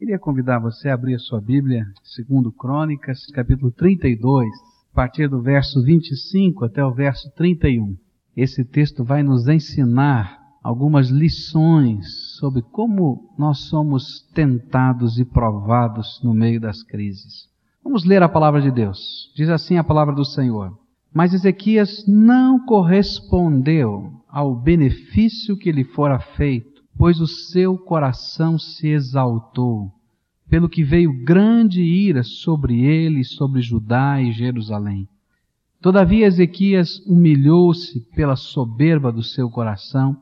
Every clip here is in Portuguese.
Queria convidar você a abrir a sua Bíblia, segundo Crônicas, capítulo 32, a partir do verso 25 até o verso 31. Esse texto vai nos ensinar algumas lições sobre como nós somos tentados e provados no meio das crises. Vamos ler a palavra de Deus. Diz assim a palavra do Senhor. Mas Ezequias não correspondeu ao benefício que lhe fora feito pois o seu coração se exaltou, pelo que veio grande ira sobre ele, sobre Judá e Jerusalém. Todavia Ezequias humilhou-se pela soberba do seu coração,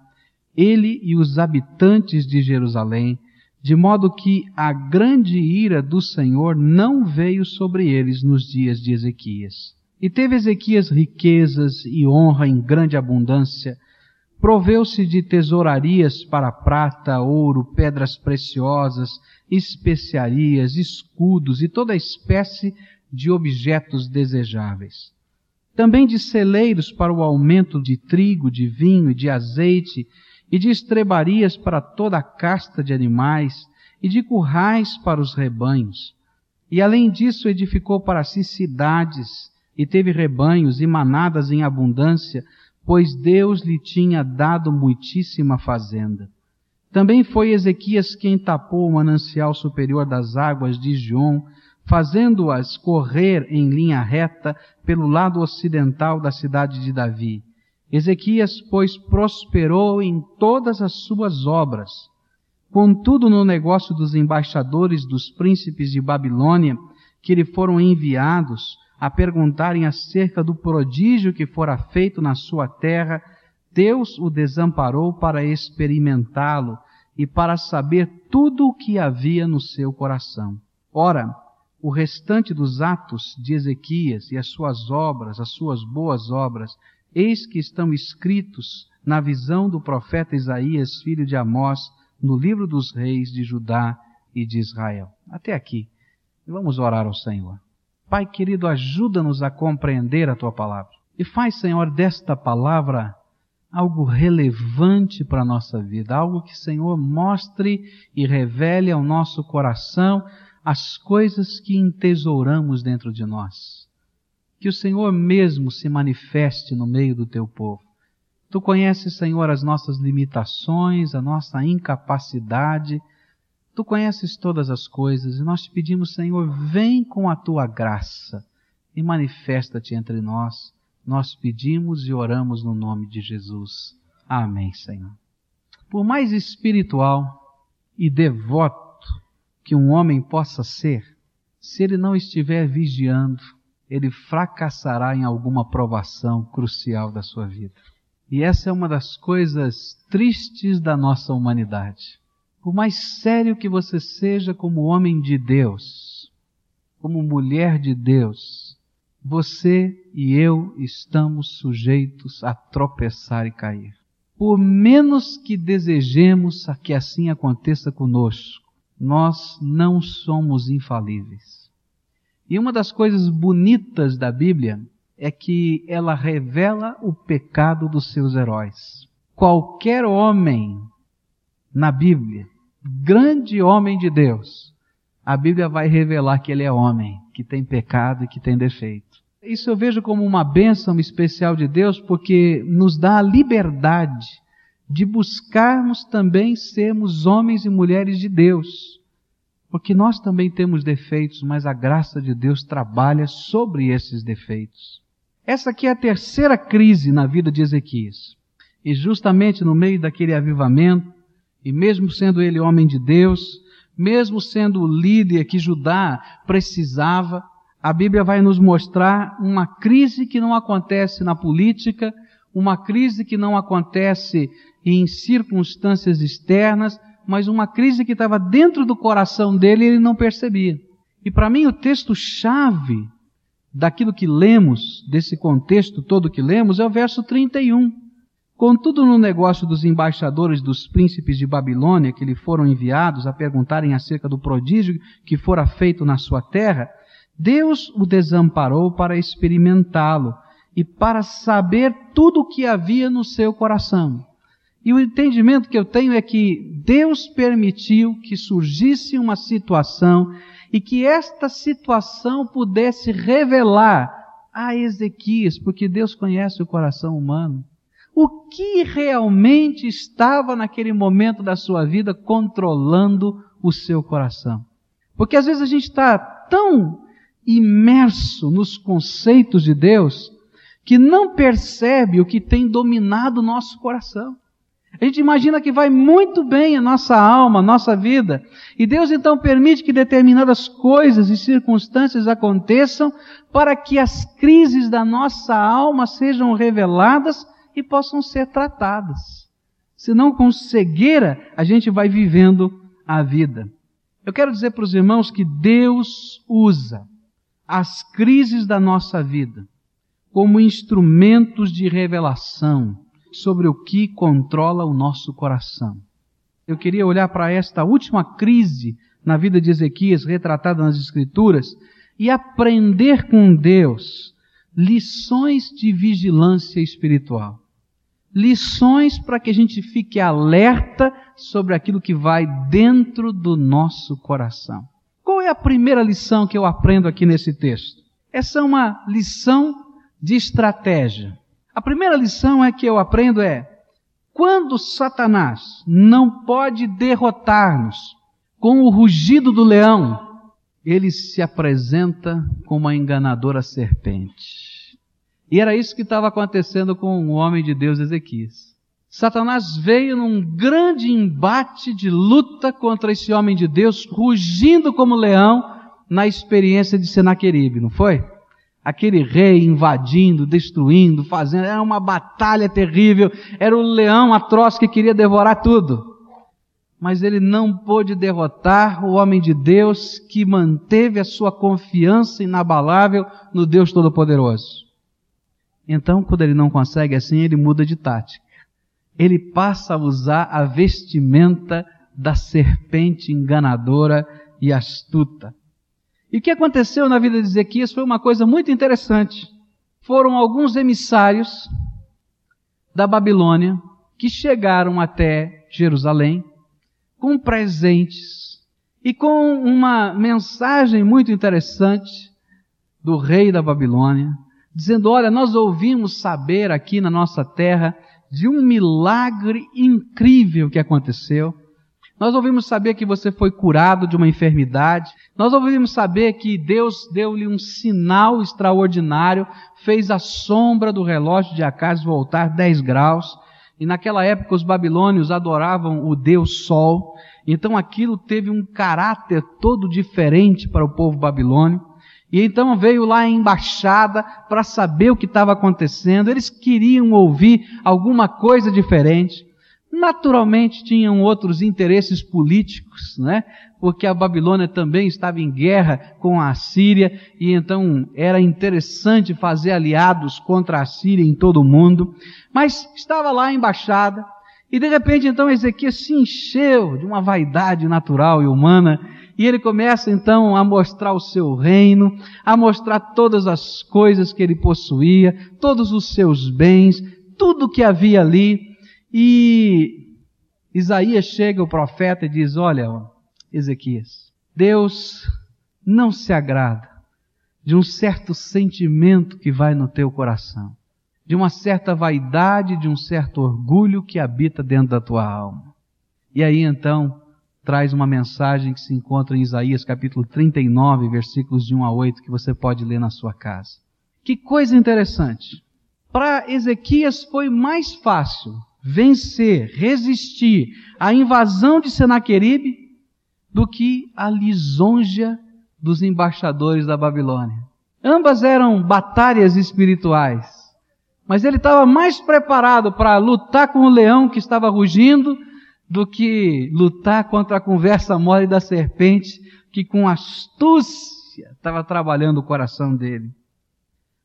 ele e os habitantes de Jerusalém, de modo que a grande ira do Senhor não veio sobre eles nos dias de Ezequias. E teve Ezequias riquezas e honra em grande abundância, Proveu-se de tesourarias para prata, ouro, pedras preciosas, especiarias, escudos e toda espécie de objetos desejáveis. Também de celeiros para o aumento de trigo, de vinho e de azeite, e de estrebarias para toda a casta de animais, e de currais para os rebanhos. E além disso edificou para si cidades, e teve rebanhos e manadas em abundância, pois Deus lhe tinha dado muitíssima fazenda. Também foi Ezequias quem tapou o manancial superior das águas de Gion, fazendo-as correr em linha reta pelo lado ocidental da cidade de Davi. Ezequias, pois, prosperou em todas as suas obras. Contudo, no negócio dos embaixadores dos príncipes de Babilônia, que lhe foram enviados, a perguntarem acerca do prodígio que fora feito na sua terra, Deus o desamparou para experimentá-lo e para saber tudo o que havia no seu coração. Ora, o restante dos atos de Ezequias e as suas obras, as suas boas obras, eis que estão escritos na visão do profeta Isaías, filho de Amós, no livro dos reis de Judá e de Israel. Até aqui. Vamos orar ao Senhor. Pai querido, ajuda-nos a compreender a tua palavra. E faz, Senhor, desta palavra algo relevante para a nossa vida, algo que, Senhor, mostre e revele ao nosso coração as coisas que entesouramos dentro de nós. Que o Senhor mesmo se manifeste no meio do teu povo. Tu conheces, Senhor, as nossas limitações, a nossa incapacidade, Tu conheces todas as coisas e nós te pedimos, Senhor, vem com a tua graça e manifesta-te entre nós. Nós pedimos e oramos no nome de Jesus. Amém, Senhor. Por mais espiritual e devoto que um homem possa ser, se ele não estiver vigiando, ele fracassará em alguma provação crucial da sua vida. E essa é uma das coisas tristes da nossa humanidade. Por mais sério que você seja como homem de Deus, como mulher de Deus, você e eu estamos sujeitos a tropeçar e cair. Por menos que desejemos que assim aconteça conosco, nós não somos infalíveis. E uma das coisas bonitas da Bíblia é que ela revela o pecado dos seus heróis. Qualquer homem na Bíblia, grande homem de Deus, a Bíblia vai revelar que ele é homem, que tem pecado e que tem defeito. Isso eu vejo como uma bênção especial de Deus, porque nos dá a liberdade de buscarmos também sermos homens e mulheres de Deus. Porque nós também temos defeitos, mas a graça de Deus trabalha sobre esses defeitos. Essa aqui é a terceira crise na vida de Ezequias. E justamente no meio daquele avivamento, e mesmo sendo ele homem de Deus, mesmo sendo o líder que Judá precisava, a Bíblia vai nos mostrar uma crise que não acontece na política, uma crise que não acontece em circunstâncias externas, mas uma crise que estava dentro do coração dele e ele não percebia. E para mim o texto-chave daquilo que lemos, desse contexto todo que lemos, é o verso 31. Contudo, no negócio dos embaixadores dos príncipes de Babilônia, que lhe foram enviados a perguntarem acerca do prodígio que fora feito na sua terra, Deus o desamparou para experimentá-lo e para saber tudo o que havia no seu coração. E o entendimento que eu tenho é que Deus permitiu que surgisse uma situação e que esta situação pudesse revelar a Ezequias, porque Deus conhece o coração humano, o que realmente estava naquele momento da sua vida controlando o seu coração. Porque às vezes a gente está tão imerso nos conceitos de Deus que não percebe o que tem dominado o nosso coração. A gente imagina que vai muito bem a nossa alma, a nossa vida, e Deus então permite que determinadas coisas e circunstâncias aconteçam para que as crises da nossa alma sejam reveladas e possam ser tratadas. Senão, com cegueira, a gente vai vivendo a vida. Eu quero dizer para os irmãos que Deus usa as crises da nossa vida como instrumentos de revelação sobre o que controla o nosso coração. Eu queria olhar para esta última crise na vida de Ezequias, retratada nas Escrituras, e aprender com Deus lições de vigilância espiritual. Lições para que a gente fique alerta sobre aquilo que vai dentro do nosso coração. Qual é a primeira lição que eu aprendo aqui nesse texto? Essa é uma lição de estratégia. A primeira lição é que eu aprendo é: quando Satanás não pode derrotar-nos com o rugido do leão, ele se apresenta como uma enganadora serpente. E era isso que estava acontecendo com o homem de Deus Ezequias. Satanás veio num grande embate de luta contra esse homem de Deus, rugindo como leão na experiência de Senaqueribe, não foi? aquele rei invadindo, destruindo, fazendo, era uma batalha terrível, era o leão atroz que queria devorar tudo. Mas ele não pôde derrotar o homem de Deus que manteve a sua confiança inabalável no Deus Todo-Poderoso. Então, quando ele não consegue assim, ele muda de tática. Ele passa a usar a vestimenta da serpente enganadora e astuta. E o que aconteceu na vida de Ezequias foi uma coisa muito interessante. Foram alguns emissários da Babilônia que chegaram até Jerusalém com presentes e com uma mensagem muito interessante do rei da Babilônia, dizendo: Olha, nós ouvimos saber aqui na nossa terra de um milagre incrível que aconteceu. Nós ouvimos saber que você foi curado de uma enfermidade. Nós ouvimos saber que Deus deu-lhe um sinal extraordinário, fez a sombra do relógio de Acas voltar 10 graus. E naquela época os babilônios adoravam o Deus Sol. Então aquilo teve um caráter todo diferente para o povo babilônio. E então veio lá a embaixada para saber o que estava acontecendo. Eles queriam ouvir alguma coisa diferente. Naturalmente tinham outros interesses políticos, né? Porque a Babilônia também estava em guerra com a Síria e então era interessante fazer aliados contra a Síria em todo o mundo. Mas estava lá a embaixada e de repente então Ezequias se encheu de uma vaidade natural e humana e ele começa então a mostrar o seu reino, a mostrar todas as coisas que ele possuía, todos os seus bens, tudo que havia ali. E Isaías chega, o profeta, e diz: Olha, Ezequias, Deus não se agrada de um certo sentimento que vai no teu coração, de uma certa vaidade, de um certo orgulho que habita dentro da tua alma. E aí então traz uma mensagem que se encontra em Isaías capítulo 39, versículos de 1 a 8, que você pode ler na sua casa. Que coisa interessante. Para Ezequias foi mais fácil vencer, resistir à invasão de Senaqueribe do que a lisonja dos embaixadores da Babilônia. Ambas eram batalhas espirituais, mas ele estava mais preparado para lutar com o leão que estava rugindo do que lutar contra a conversa mole da serpente que com astúcia estava trabalhando o coração dele.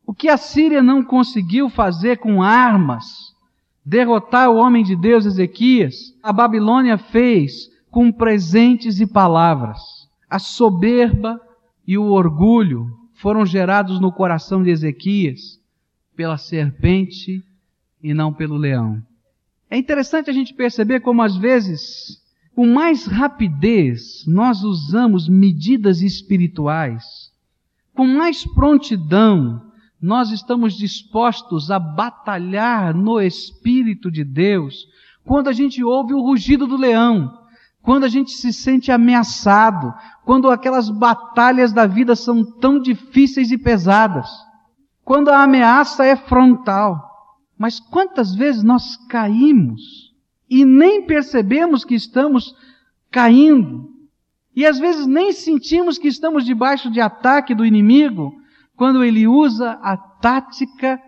O que a Síria não conseguiu fazer com armas, derrotar o homem de Deus Ezequias, a Babilônia fez com presentes e palavras. A soberba e o orgulho foram gerados no coração de Ezequias pela serpente e não pelo leão. É interessante a gente perceber como às vezes, com mais rapidez, nós usamos medidas espirituais, com mais prontidão, nós estamos dispostos a batalhar no Espírito de Deus quando a gente ouve o rugido do leão, quando a gente se sente ameaçado, quando aquelas batalhas da vida são tão difíceis e pesadas, quando a ameaça é frontal. Mas quantas vezes nós caímos e nem percebemos que estamos caindo, e às vezes nem sentimos que estamos debaixo de ataque do inimigo, quando ele usa a tática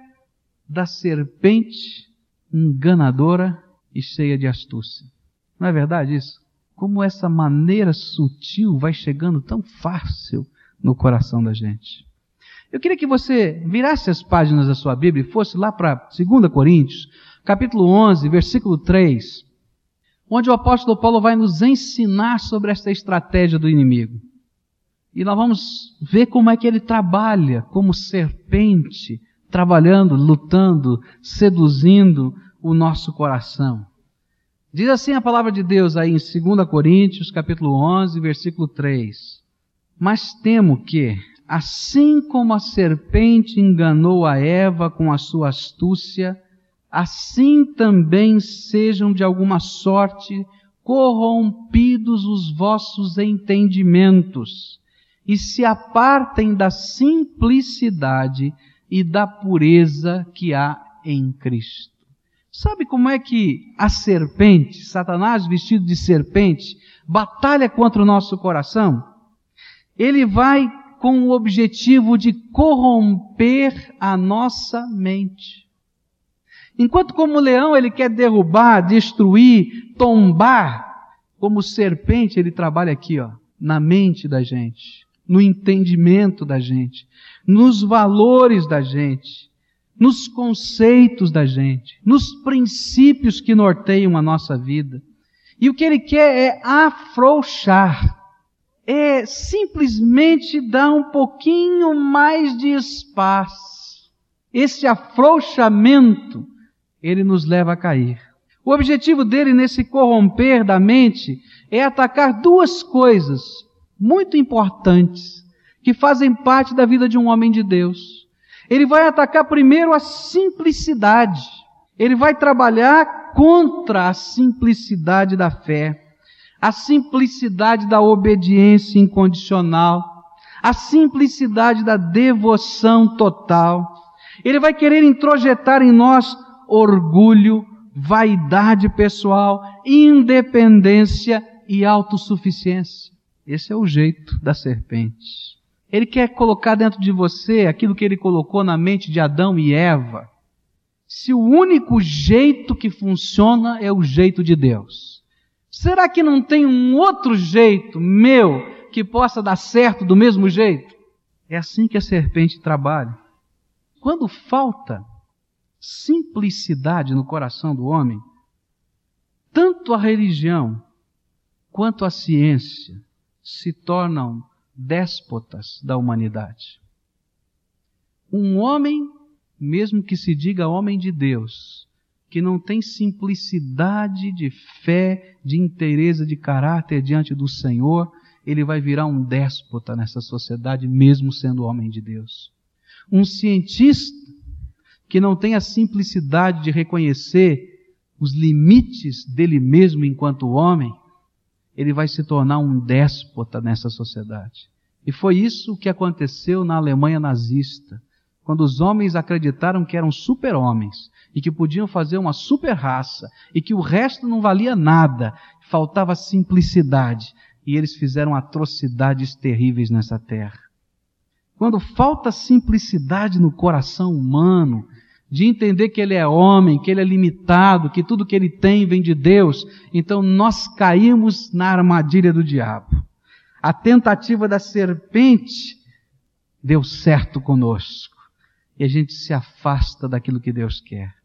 da serpente enganadora e cheia de astúcia. Não é verdade isso? Como essa maneira sutil vai chegando tão fácil no coração da gente. Eu queria que você virasse as páginas da sua Bíblia e fosse lá para 2 Coríntios, capítulo 11, versículo 3, onde o apóstolo Paulo vai nos ensinar sobre esta estratégia do inimigo. E nós vamos ver como é que ele trabalha como serpente, trabalhando, lutando, seduzindo o nosso coração. Diz assim a palavra de Deus aí em 2 Coríntios, capítulo 11, versículo 3. Mas temo que, assim como a serpente enganou a Eva com a sua astúcia, assim também sejam de alguma sorte corrompidos os vossos entendimentos e se apartem da simplicidade e da pureza que há em Cristo. Sabe como é que a serpente, Satanás vestido de serpente, batalha contra o nosso coração? Ele vai com o objetivo de corromper a nossa mente. Enquanto como leão ele quer derrubar, destruir, tombar, como serpente ele trabalha aqui, ó, na mente da gente no entendimento da gente, nos valores da gente, nos conceitos da gente, nos princípios que norteiam a nossa vida. E o que ele quer é afrouxar, é simplesmente dar um pouquinho mais de espaço. Esse afrouxamento, ele nos leva a cair. O objetivo dele nesse corromper da mente é atacar duas coisas muito importantes que fazem parte da vida de um homem de Deus. Ele vai atacar primeiro a simplicidade. Ele vai trabalhar contra a simplicidade da fé, a simplicidade da obediência incondicional, a simplicidade da devoção total. Ele vai querer introjetar em nós orgulho, vaidade pessoal, independência e autossuficiência. Esse é o jeito da serpente. Ele quer colocar dentro de você aquilo que ele colocou na mente de Adão e Eva. Se o único jeito que funciona é o jeito de Deus, será que não tem um outro jeito meu que possa dar certo do mesmo jeito? É assim que a serpente trabalha. Quando falta simplicidade no coração do homem, tanto a religião quanto a ciência se tornam déspotas da humanidade. Um homem, mesmo que se diga homem de Deus, que não tem simplicidade de fé, de inteireza de caráter diante do Senhor, ele vai virar um déspota nessa sociedade, mesmo sendo homem de Deus. Um cientista que não tem a simplicidade de reconhecer os limites dele mesmo enquanto homem, ele vai se tornar um déspota nessa sociedade. E foi isso que aconteceu na Alemanha nazista, quando os homens acreditaram que eram super-homens e que podiam fazer uma super-raça e que o resto não valia nada, faltava simplicidade, e eles fizeram atrocidades terríveis nessa terra. Quando falta simplicidade no coração humano, de entender que ele é homem, que ele é limitado, que tudo que ele tem vem de Deus, então nós caímos na armadilha do diabo. A tentativa da serpente deu certo conosco. E a gente se afasta daquilo que Deus quer.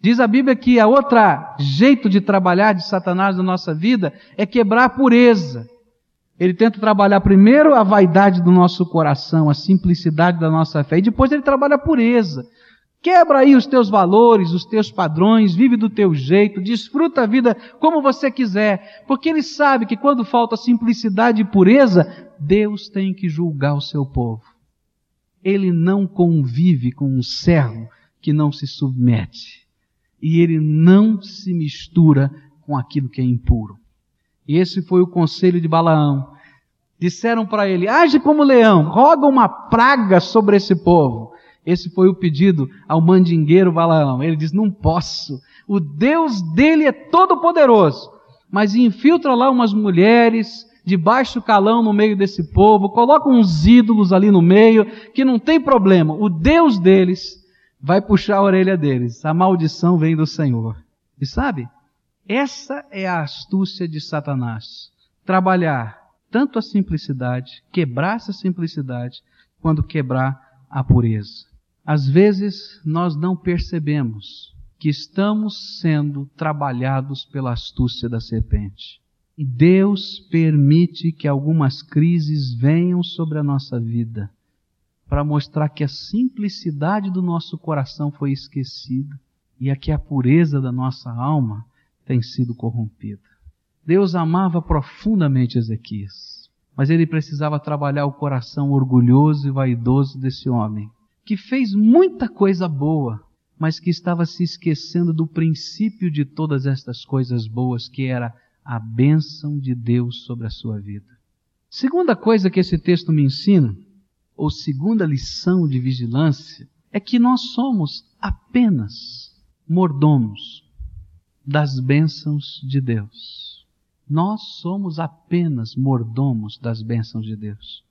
Diz a Bíblia que a outra jeito de trabalhar de Satanás na nossa vida é quebrar a pureza. Ele tenta trabalhar primeiro a vaidade do nosso coração, a simplicidade da nossa fé, e depois ele trabalha a pureza Quebra aí os teus valores, os teus padrões, vive do teu jeito, desfruta a vida como você quiser, porque ele sabe que quando falta simplicidade e pureza, Deus tem que julgar o seu povo. Ele não convive com um servo que não se submete. E ele não se mistura com aquilo que é impuro. E esse foi o conselho de Balaão. Disseram para ele: age como leão, roga uma praga sobre esse povo. Esse foi o pedido ao mandingueiro Balaão. Ele diz: Não posso. O Deus dele é todo poderoso. Mas infiltra lá umas mulheres de baixo calão no meio desse povo, coloca uns ídolos ali no meio, que não tem problema. O Deus deles vai puxar a orelha deles. A maldição vem do Senhor. E sabe? Essa é a astúcia de Satanás. Trabalhar tanto a simplicidade, quebrar essa simplicidade, quando quebrar a pureza. Às vezes nós não percebemos que estamos sendo trabalhados pela astúcia da serpente. E Deus permite que algumas crises venham sobre a nossa vida para mostrar que a simplicidade do nosso coração foi esquecida e a que a pureza da nossa alma tem sido corrompida. Deus amava profundamente Ezequias, mas ele precisava trabalhar o coração orgulhoso e vaidoso desse homem que fez muita coisa boa, mas que estava se esquecendo do princípio de todas estas coisas boas, que era a bênção de Deus sobre a sua vida. Segunda coisa que esse texto me ensina, ou segunda lição de vigilância, é que nós somos apenas mordomos das bênçãos de Deus. Nós somos apenas mordomos das bênçãos de Deus.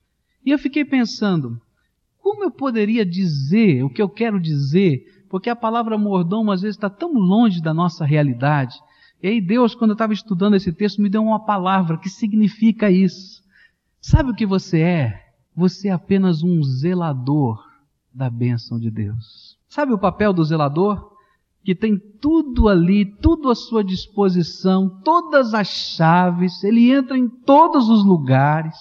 E eu fiquei pensando, como eu poderia dizer o que eu quero dizer? Porque a palavra mordomo às vezes está tão longe da nossa realidade. E aí Deus, quando eu estava estudando esse texto, me deu uma palavra que significa isso. Sabe o que você é? Você é apenas um zelador da bênção de Deus. Sabe o papel do zelador? Que tem tudo ali, tudo à sua disposição, todas as chaves, ele entra em todos os lugares,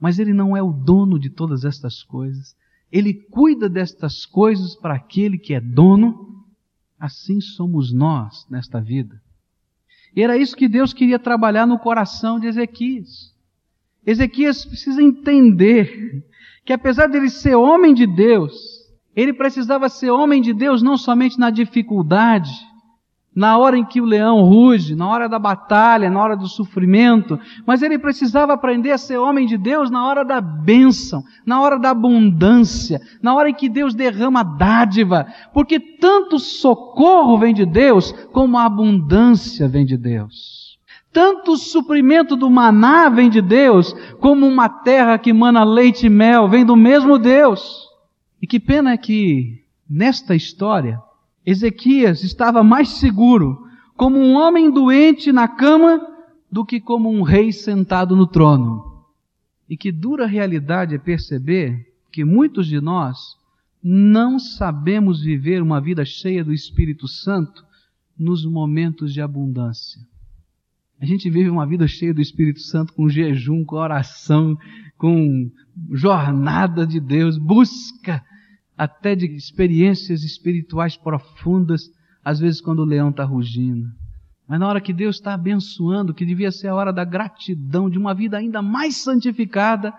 mas ele não é o dono de todas estas coisas. Ele cuida destas coisas para aquele que é dono, assim somos nós nesta vida. E era isso que Deus queria trabalhar no coração de Ezequias. Ezequias precisa entender que apesar de ele ser homem de Deus, ele precisava ser homem de Deus não somente na dificuldade, na hora em que o leão ruge, na hora da batalha, na hora do sofrimento, mas ele precisava aprender a ser homem de Deus na hora da bênção, na hora da abundância, na hora em que Deus derrama dádiva, porque tanto socorro vem de Deus, como a abundância vem de Deus. Tanto o suprimento do maná vem de Deus, como uma terra que mana leite e mel vem do mesmo Deus. E que pena é que, nesta história, Ezequias estava mais seguro como um homem doente na cama do que como um rei sentado no trono. E que dura realidade é perceber que muitos de nós não sabemos viver uma vida cheia do Espírito Santo nos momentos de abundância. A gente vive uma vida cheia do Espírito Santo com jejum, com oração, com jornada de Deus, busca até de experiências espirituais profundas, às vezes quando o leão está rugindo. Mas na hora que Deus está abençoando, que devia ser a hora da gratidão, de uma vida ainda mais santificada,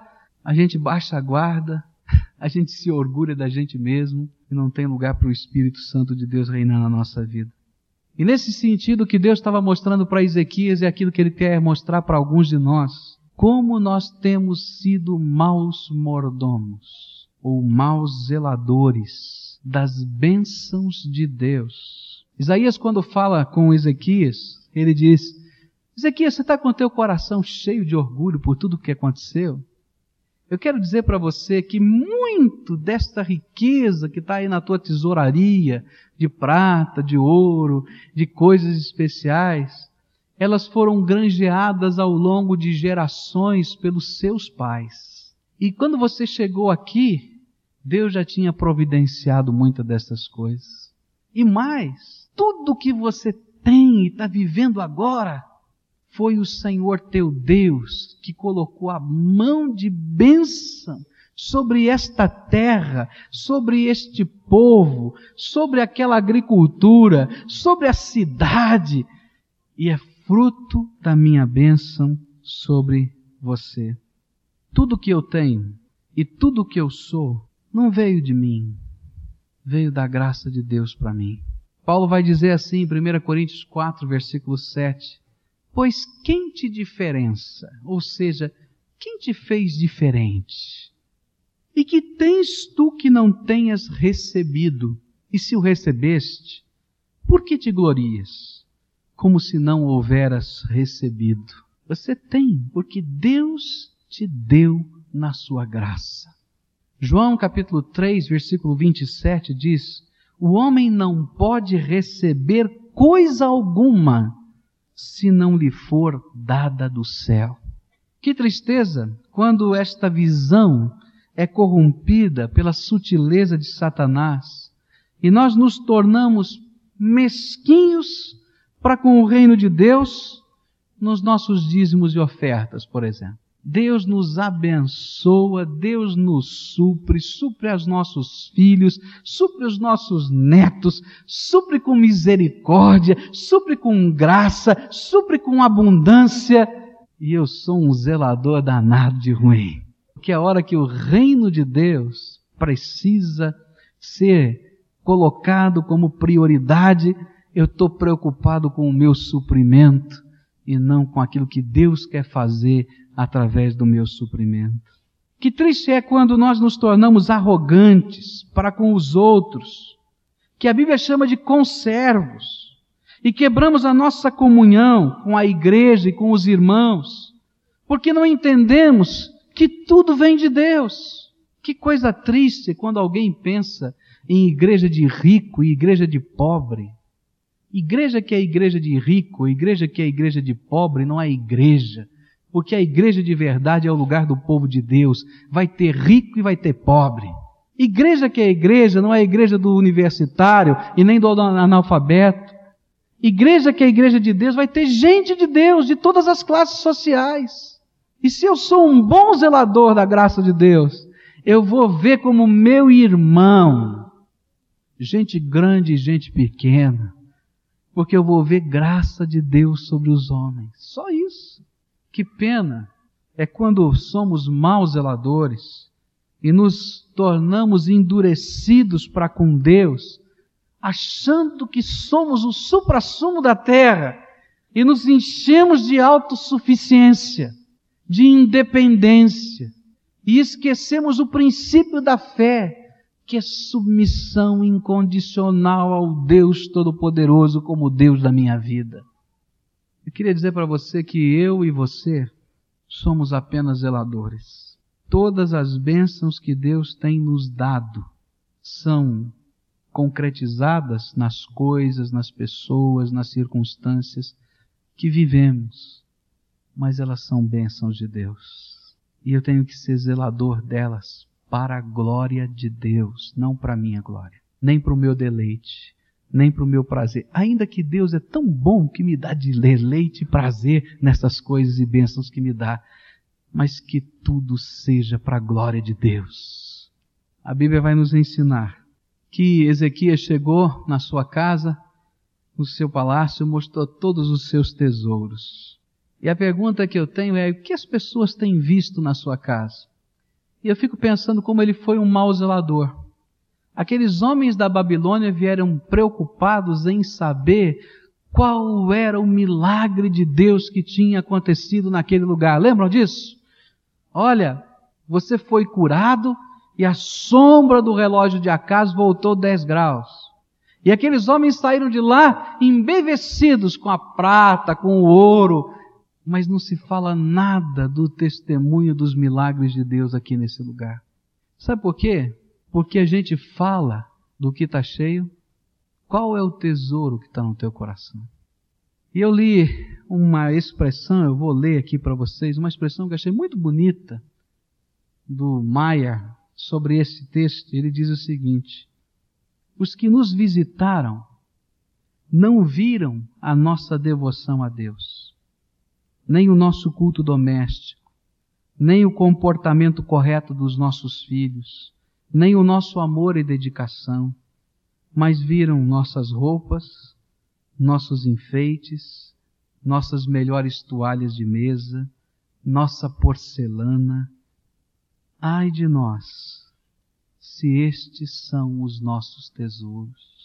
a gente baixa a guarda, a gente se orgulha da gente mesmo e não tem lugar para o Espírito Santo de Deus reinar na nossa vida. E nesse sentido, que Deus estava mostrando para Ezequias é aquilo que ele quer mostrar para alguns de nós. Como nós temos sido maus mordomos ou maus zeladores das bênçãos de Deus. Isaías, quando fala com Ezequias, ele diz: Ezequias, você está com o teu coração cheio de orgulho por tudo o que aconteceu? Eu quero dizer para você que muito desta riqueza que está aí na tua tesouraria, de prata, de ouro, de coisas especiais, elas foram granjeadas ao longo de gerações pelos seus pais. E quando você chegou aqui, Deus já tinha providenciado muitas dessas coisas. E mais, tudo que você tem e está vivendo agora, foi o Senhor teu Deus que colocou a mão de bênção sobre esta terra, sobre este povo, sobre aquela agricultura, sobre a cidade, e é fruto da minha bênção sobre você. Tudo que eu tenho e tudo que eu sou não veio de mim, veio da graça de Deus para mim. Paulo vai dizer assim em 1 Coríntios 4, versículo 7: Pois quem te diferença? Ou seja, quem te fez diferente? E que tens tu que não tenhas recebido? E se o recebeste, por que te glorias? Como se não houveras recebido. Você tem, porque Deus te deu na sua graça. João capítulo 3, versículo 27 diz: O homem não pode receber coisa alguma se não lhe for dada do céu. Que tristeza quando esta visão é corrompida pela sutileza de Satanás e nós nos tornamos mesquinhos para com o reino de Deus nos nossos dízimos e ofertas, por exemplo. Deus nos abençoa, Deus nos supre, supre aos nossos filhos, supre os nossos netos, supre com misericórdia, supre com graça, supre com abundância. E eu sou um zelador danado de ruim. Porque a hora que o reino de Deus precisa ser colocado como prioridade, eu estou preocupado com o meu suprimento e não com aquilo que Deus quer fazer através do meu suprimento. Que triste é quando nós nos tornamos arrogantes para com os outros, que a Bíblia chama de conservos, e quebramos a nossa comunhão com a igreja e com os irmãos, porque não entendemos que tudo vem de Deus. Que coisa triste quando alguém pensa em igreja de rico e igreja de pobre. Igreja que é igreja de rico, igreja que é igreja de pobre, não é igreja. Porque a igreja de verdade é o lugar do povo de Deus. Vai ter rico e vai ter pobre. Igreja que é igreja não é igreja do universitário e nem do analfabeto. Igreja que é igreja de Deus vai ter gente de Deus de todas as classes sociais. E se eu sou um bom zelador da graça de Deus, eu vou ver como meu irmão, gente grande e gente pequena, porque eu vou ver graça de Deus sobre os homens. Só isso. Que pena é quando somos maus zeladores e nos tornamos endurecidos para com Deus, achando que somos o suprassumo da terra e nos enchemos de autossuficiência, de independência e esquecemos o princípio da fé, que é submissão incondicional ao Deus Todo-Poderoso como Deus da minha vida. Eu queria dizer para você que eu e você somos apenas zeladores. Todas as bênçãos que Deus tem nos dado são concretizadas nas coisas, nas pessoas, nas circunstâncias que vivemos, mas elas são bênçãos de Deus. E eu tenho que ser zelador delas para a glória de Deus, não para a minha glória, nem para o meu deleite, nem para o meu prazer. Ainda que Deus é tão bom que me dá de leite e prazer nessas coisas e bênçãos que me dá, mas que tudo seja para a glória de Deus. A Bíblia vai nos ensinar que Ezequias chegou na sua casa, no seu palácio, mostrou todos os seus tesouros. E a pergunta que eu tenho é: o que as pessoas têm visto na sua casa? E eu fico pensando como ele foi um mau zelador. Aqueles homens da Babilônia vieram preocupados em saber qual era o milagre de Deus que tinha acontecido naquele lugar. Lembram disso? Olha, você foi curado e a sombra do relógio de acaso voltou 10 graus. E aqueles homens saíram de lá embevecidos com a prata, com o ouro, mas não se fala nada do testemunho dos milagres de Deus aqui nesse lugar. Sabe por quê? Porque a gente fala do que está cheio. Qual é o tesouro que está no teu coração? E eu li uma expressão, eu vou ler aqui para vocês, uma expressão que achei muito bonita, do Maia, sobre esse texto. Ele diz o seguinte: Os que nos visitaram não viram a nossa devoção a Deus, nem o nosso culto doméstico, nem o comportamento correto dos nossos filhos, nem o nosso amor e dedicação, mas viram nossas roupas, nossos enfeites, nossas melhores toalhas de mesa, nossa porcelana. Ai de nós, se estes são os nossos tesouros.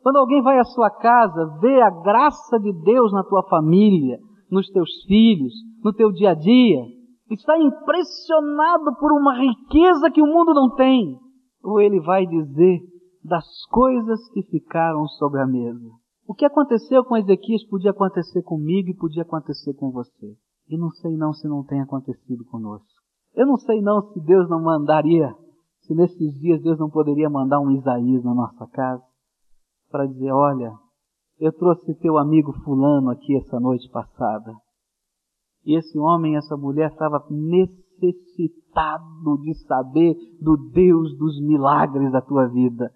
Quando alguém vai à sua casa, vê a graça de Deus na tua família, nos teus filhos, no teu dia a dia, está impressionado por uma riqueza que o mundo não tem, ou ele vai dizer das coisas que ficaram sobre a mesa. O que aconteceu com Ezequias podia acontecer comigo e podia acontecer com você. E não sei não se não tem acontecido conosco. Eu não sei não se Deus não mandaria, se nesses dias Deus não poderia mandar um Isaías na nossa casa para dizer, olha, eu trouxe teu amigo fulano aqui essa noite passada. E esse homem, essa mulher estava necessitado de saber do Deus dos milagres da tua vida.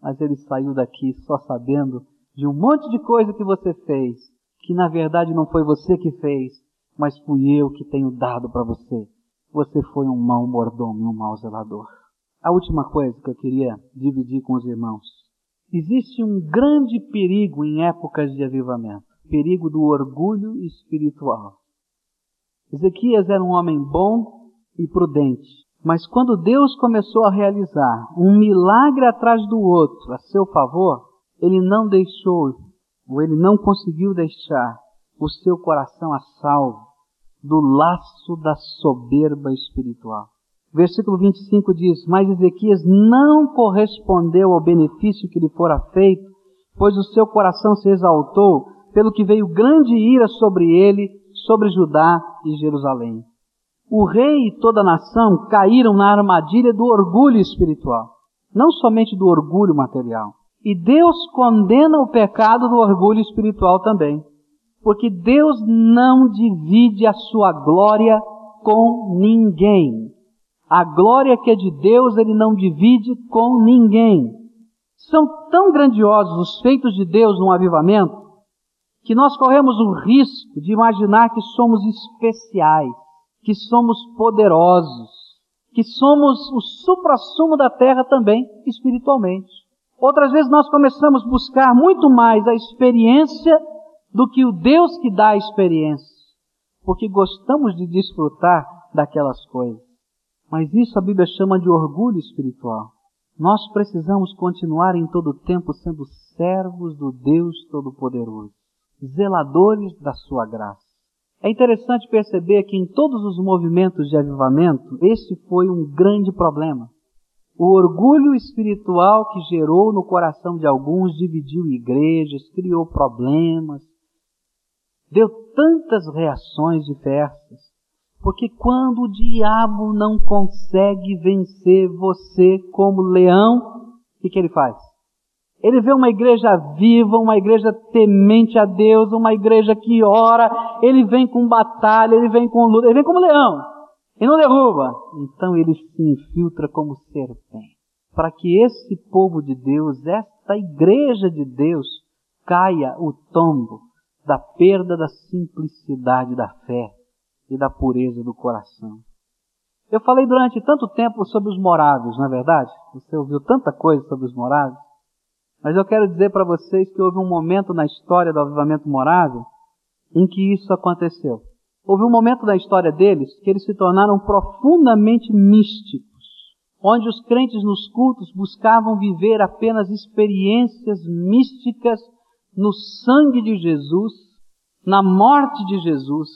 Mas ele saiu daqui só sabendo de um monte de coisa que você fez, que na verdade não foi você que fez, mas fui eu que tenho dado para você. Você foi um mau mordomo e um mau zelador. A última coisa que eu queria dividir com os irmãos. Existe um grande perigo em épocas de avivamento. Perigo do orgulho espiritual. Ezequias era um homem bom e prudente. Mas quando Deus começou a realizar um milagre atrás do outro a seu favor, ele não deixou, ou ele não conseguiu deixar o seu coração a salvo do laço da soberba espiritual. Versículo 25 diz: Mas Ezequias não correspondeu ao benefício que lhe fora feito, pois o seu coração se exaltou, pelo que veio grande ira sobre ele, sobre Judá e Jerusalém. O rei e toda a nação caíram na armadilha do orgulho espiritual, não somente do orgulho material. E Deus condena o pecado do orgulho espiritual também. Porque Deus não divide a sua glória com ninguém. A glória que é de Deus, Ele não divide com ninguém. São tão grandiosos os feitos de Deus no avivamento, que nós corremos o risco de imaginar que somos especiais, que somos poderosos, que somos o supra-sumo da terra também espiritualmente. Outras vezes nós começamos a buscar muito mais a experiência do que o Deus que dá a experiência, porque gostamos de desfrutar daquelas coisas. Mas isso a Bíblia chama de orgulho espiritual. Nós precisamos continuar em todo tempo sendo servos do Deus Todo-Poderoso, zeladores da Sua graça. É interessante perceber que em todos os movimentos de avivamento, este foi um grande problema. O orgulho espiritual que gerou no coração de alguns dividiu igrejas, criou problemas, deu tantas reações diversas. Porque quando o diabo não consegue vencer você como leão, o que, que ele faz? Ele vê uma igreja viva, uma igreja temente a Deus, uma igreja que ora, ele vem com batalha, ele vem com luta, ele vem como leão e não derruba. Então ele se infiltra como serpente. Para que esse povo de Deus, esta igreja de Deus, caia o tombo da perda da simplicidade da fé e da pureza do coração. Eu falei durante tanto tempo sobre os moráveis, não é verdade? Você ouviu tanta coisa sobre os moráveis. Mas eu quero dizer para vocês que houve um momento na história do avivamento morável em que isso aconteceu. Houve um momento da história deles que eles se tornaram profundamente místicos, onde os crentes nos cultos buscavam viver apenas experiências místicas no sangue de Jesus, na morte de Jesus,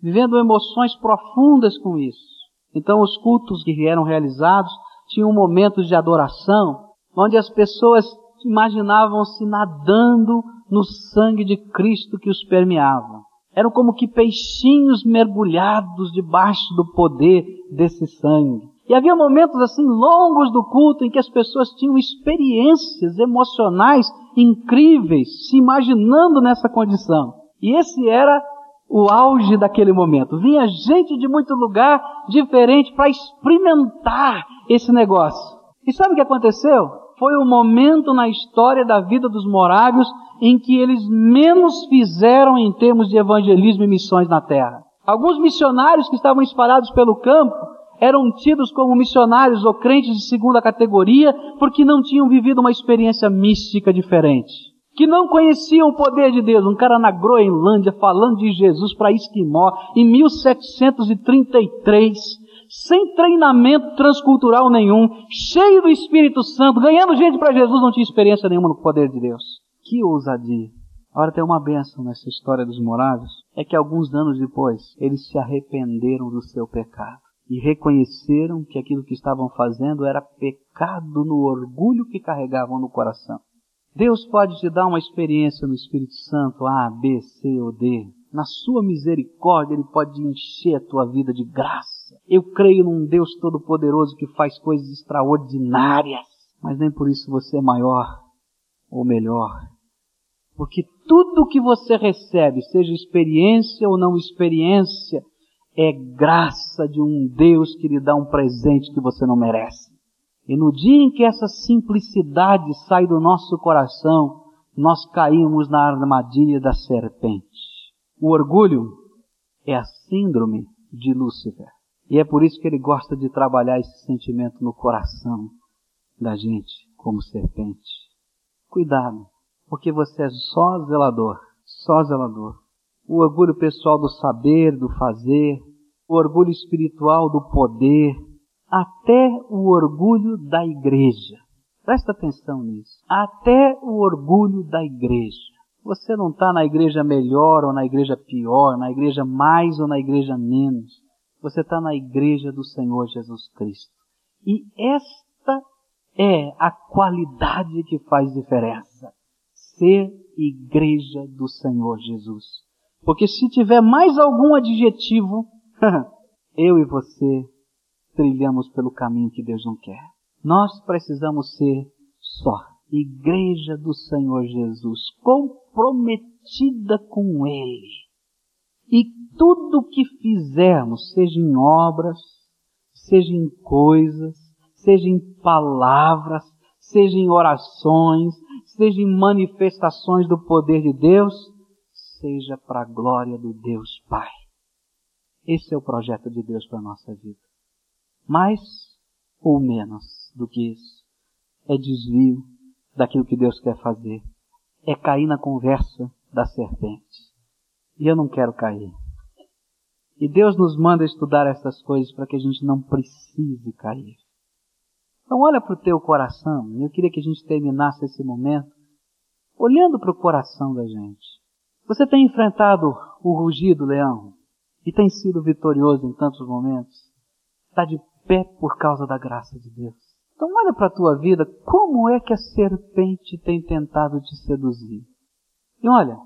vivendo emoções profundas com isso. Então os cultos que eram realizados tinham momentos de adoração, onde as pessoas imaginavam-se nadando no sangue de Cristo que os permeava eram como que peixinhos mergulhados debaixo do poder desse sangue. E havia momentos assim longos do culto em que as pessoas tinham experiências emocionais incríveis, se imaginando nessa condição. E esse era o auge daquele momento. Vinha gente de muito lugar diferente para experimentar esse negócio. E sabe o que aconteceu? Foi o momento na história da vida dos morávios em que eles menos fizeram em termos de evangelismo e missões na terra. Alguns missionários que estavam espalhados pelo campo eram tidos como missionários ou crentes de segunda categoria porque não tinham vivido uma experiência mística diferente. Que não conheciam o poder de Deus. Um cara na Groenlândia falando de Jesus para Esquimó em 1733, sem treinamento transcultural nenhum, cheio do Espírito Santo, ganhando gente para Jesus, não tinha experiência nenhuma no poder de Deus. Que ousadia! Agora tem uma benção nessa história dos morados, é que alguns anos depois eles se arrependeram do seu pecado e reconheceram que aquilo que estavam fazendo era pecado no orgulho que carregavam no coração. Deus pode te dar uma experiência no Espírito Santo A, B, C ou D. Na sua misericórdia, Ele pode encher a tua vida de graça. Eu creio num Deus Todo-Poderoso que faz coisas extraordinárias, mas nem por isso você é maior ou melhor. Porque tudo que você recebe, seja experiência ou não experiência, é graça de um Deus que lhe dá um presente que você não merece. E no dia em que essa simplicidade sai do nosso coração, nós caímos na armadilha da serpente. O orgulho é a síndrome de Lúcifer. E é por isso que ele gosta de trabalhar esse sentimento no coração da gente como serpente. Cuidado, porque você é só zelador, só zelador. O orgulho pessoal do saber, do fazer, o orgulho espiritual do poder, até o orgulho da igreja. Presta atenção nisso. Até o orgulho da igreja. Você não está na igreja melhor ou na igreja pior, na igreja mais ou na igreja menos. Você está na igreja do Senhor Jesus Cristo. E esta é a qualidade que faz diferença. Ser igreja do Senhor Jesus. Porque se tiver mais algum adjetivo, eu e você trilhamos pelo caminho que Deus não quer. Nós precisamos ser só igreja do Senhor Jesus, comprometida com Ele. E tudo que fizermos, seja em obras, seja em coisas, seja em palavras, seja em orações, seja em manifestações do poder de Deus, seja para a glória do Deus Pai. Esse é o projeto de Deus para a nossa vida. Mais ou menos do que isso. É desvio daquilo que Deus quer fazer. É cair na conversa da serpente. E eu não quero cair. E Deus nos manda estudar essas coisas para que a gente não precise cair. Então olha para o teu coração. Eu queria que a gente terminasse esse momento olhando para o coração da gente. Você tem enfrentado o rugido leão? e tem sido vitorioso em tantos momentos, está de pé por causa da graça de Deus. Então olha para a tua vida, como é que a serpente tem tentado te seduzir? E olha,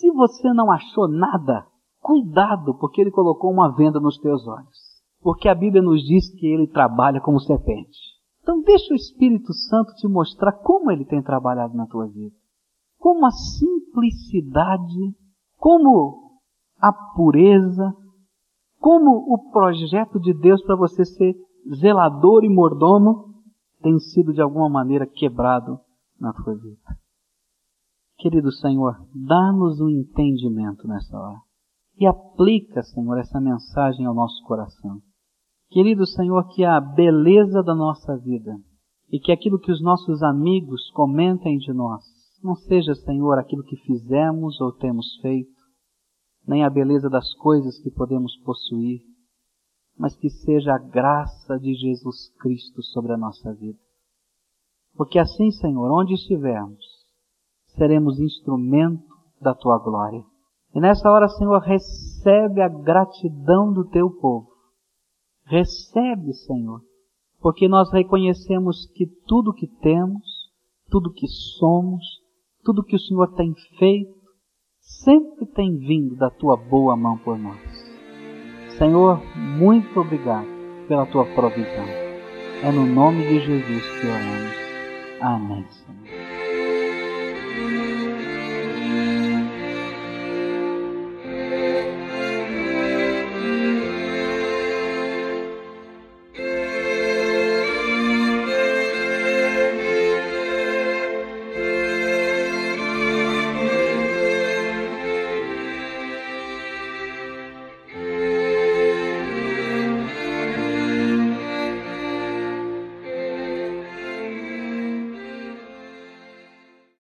se você não achou nada, cuidado, porque ele colocou uma venda nos teus olhos. Porque a Bíblia nos diz que ele trabalha como serpente. Então deixa o Espírito Santo te mostrar como ele tem trabalhado na tua vida. Como a simplicidade, como a pureza, como o projeto de Deus para você ser zelador e mordomo tem sido de alguma maneira quebrado na tua vida. Querido Senhor, dá-nos um entendimento nessa hora. E aplica, Senhor, essa mensagem ao nosso coração. Querido Senhor, que a beleza da nossa vida e que aquilo que os nossos amigos comentem de nós não seja, Senhor, aquilo que fizemos ou temos feito, nem a beleza das coisas que podemos possuir, mas que seja a graça de Jesus Cristo sobre a nossa vida. Porque assim, Senhor, onde estivermos, seremos instrumento da tua glória. E nessa hora, Senhor, recebe a gratidão do teu povo. Recebe, Senhor, porque nós reconhecemos que tudo que temos, tudo que somos, tudo que o Senhor tem feito, sempre tem vindo da tua boa mão por nós. Senhor, muito obrigado pela tua provisão. É no nome de Jesus que oramos. Amém, Senhor.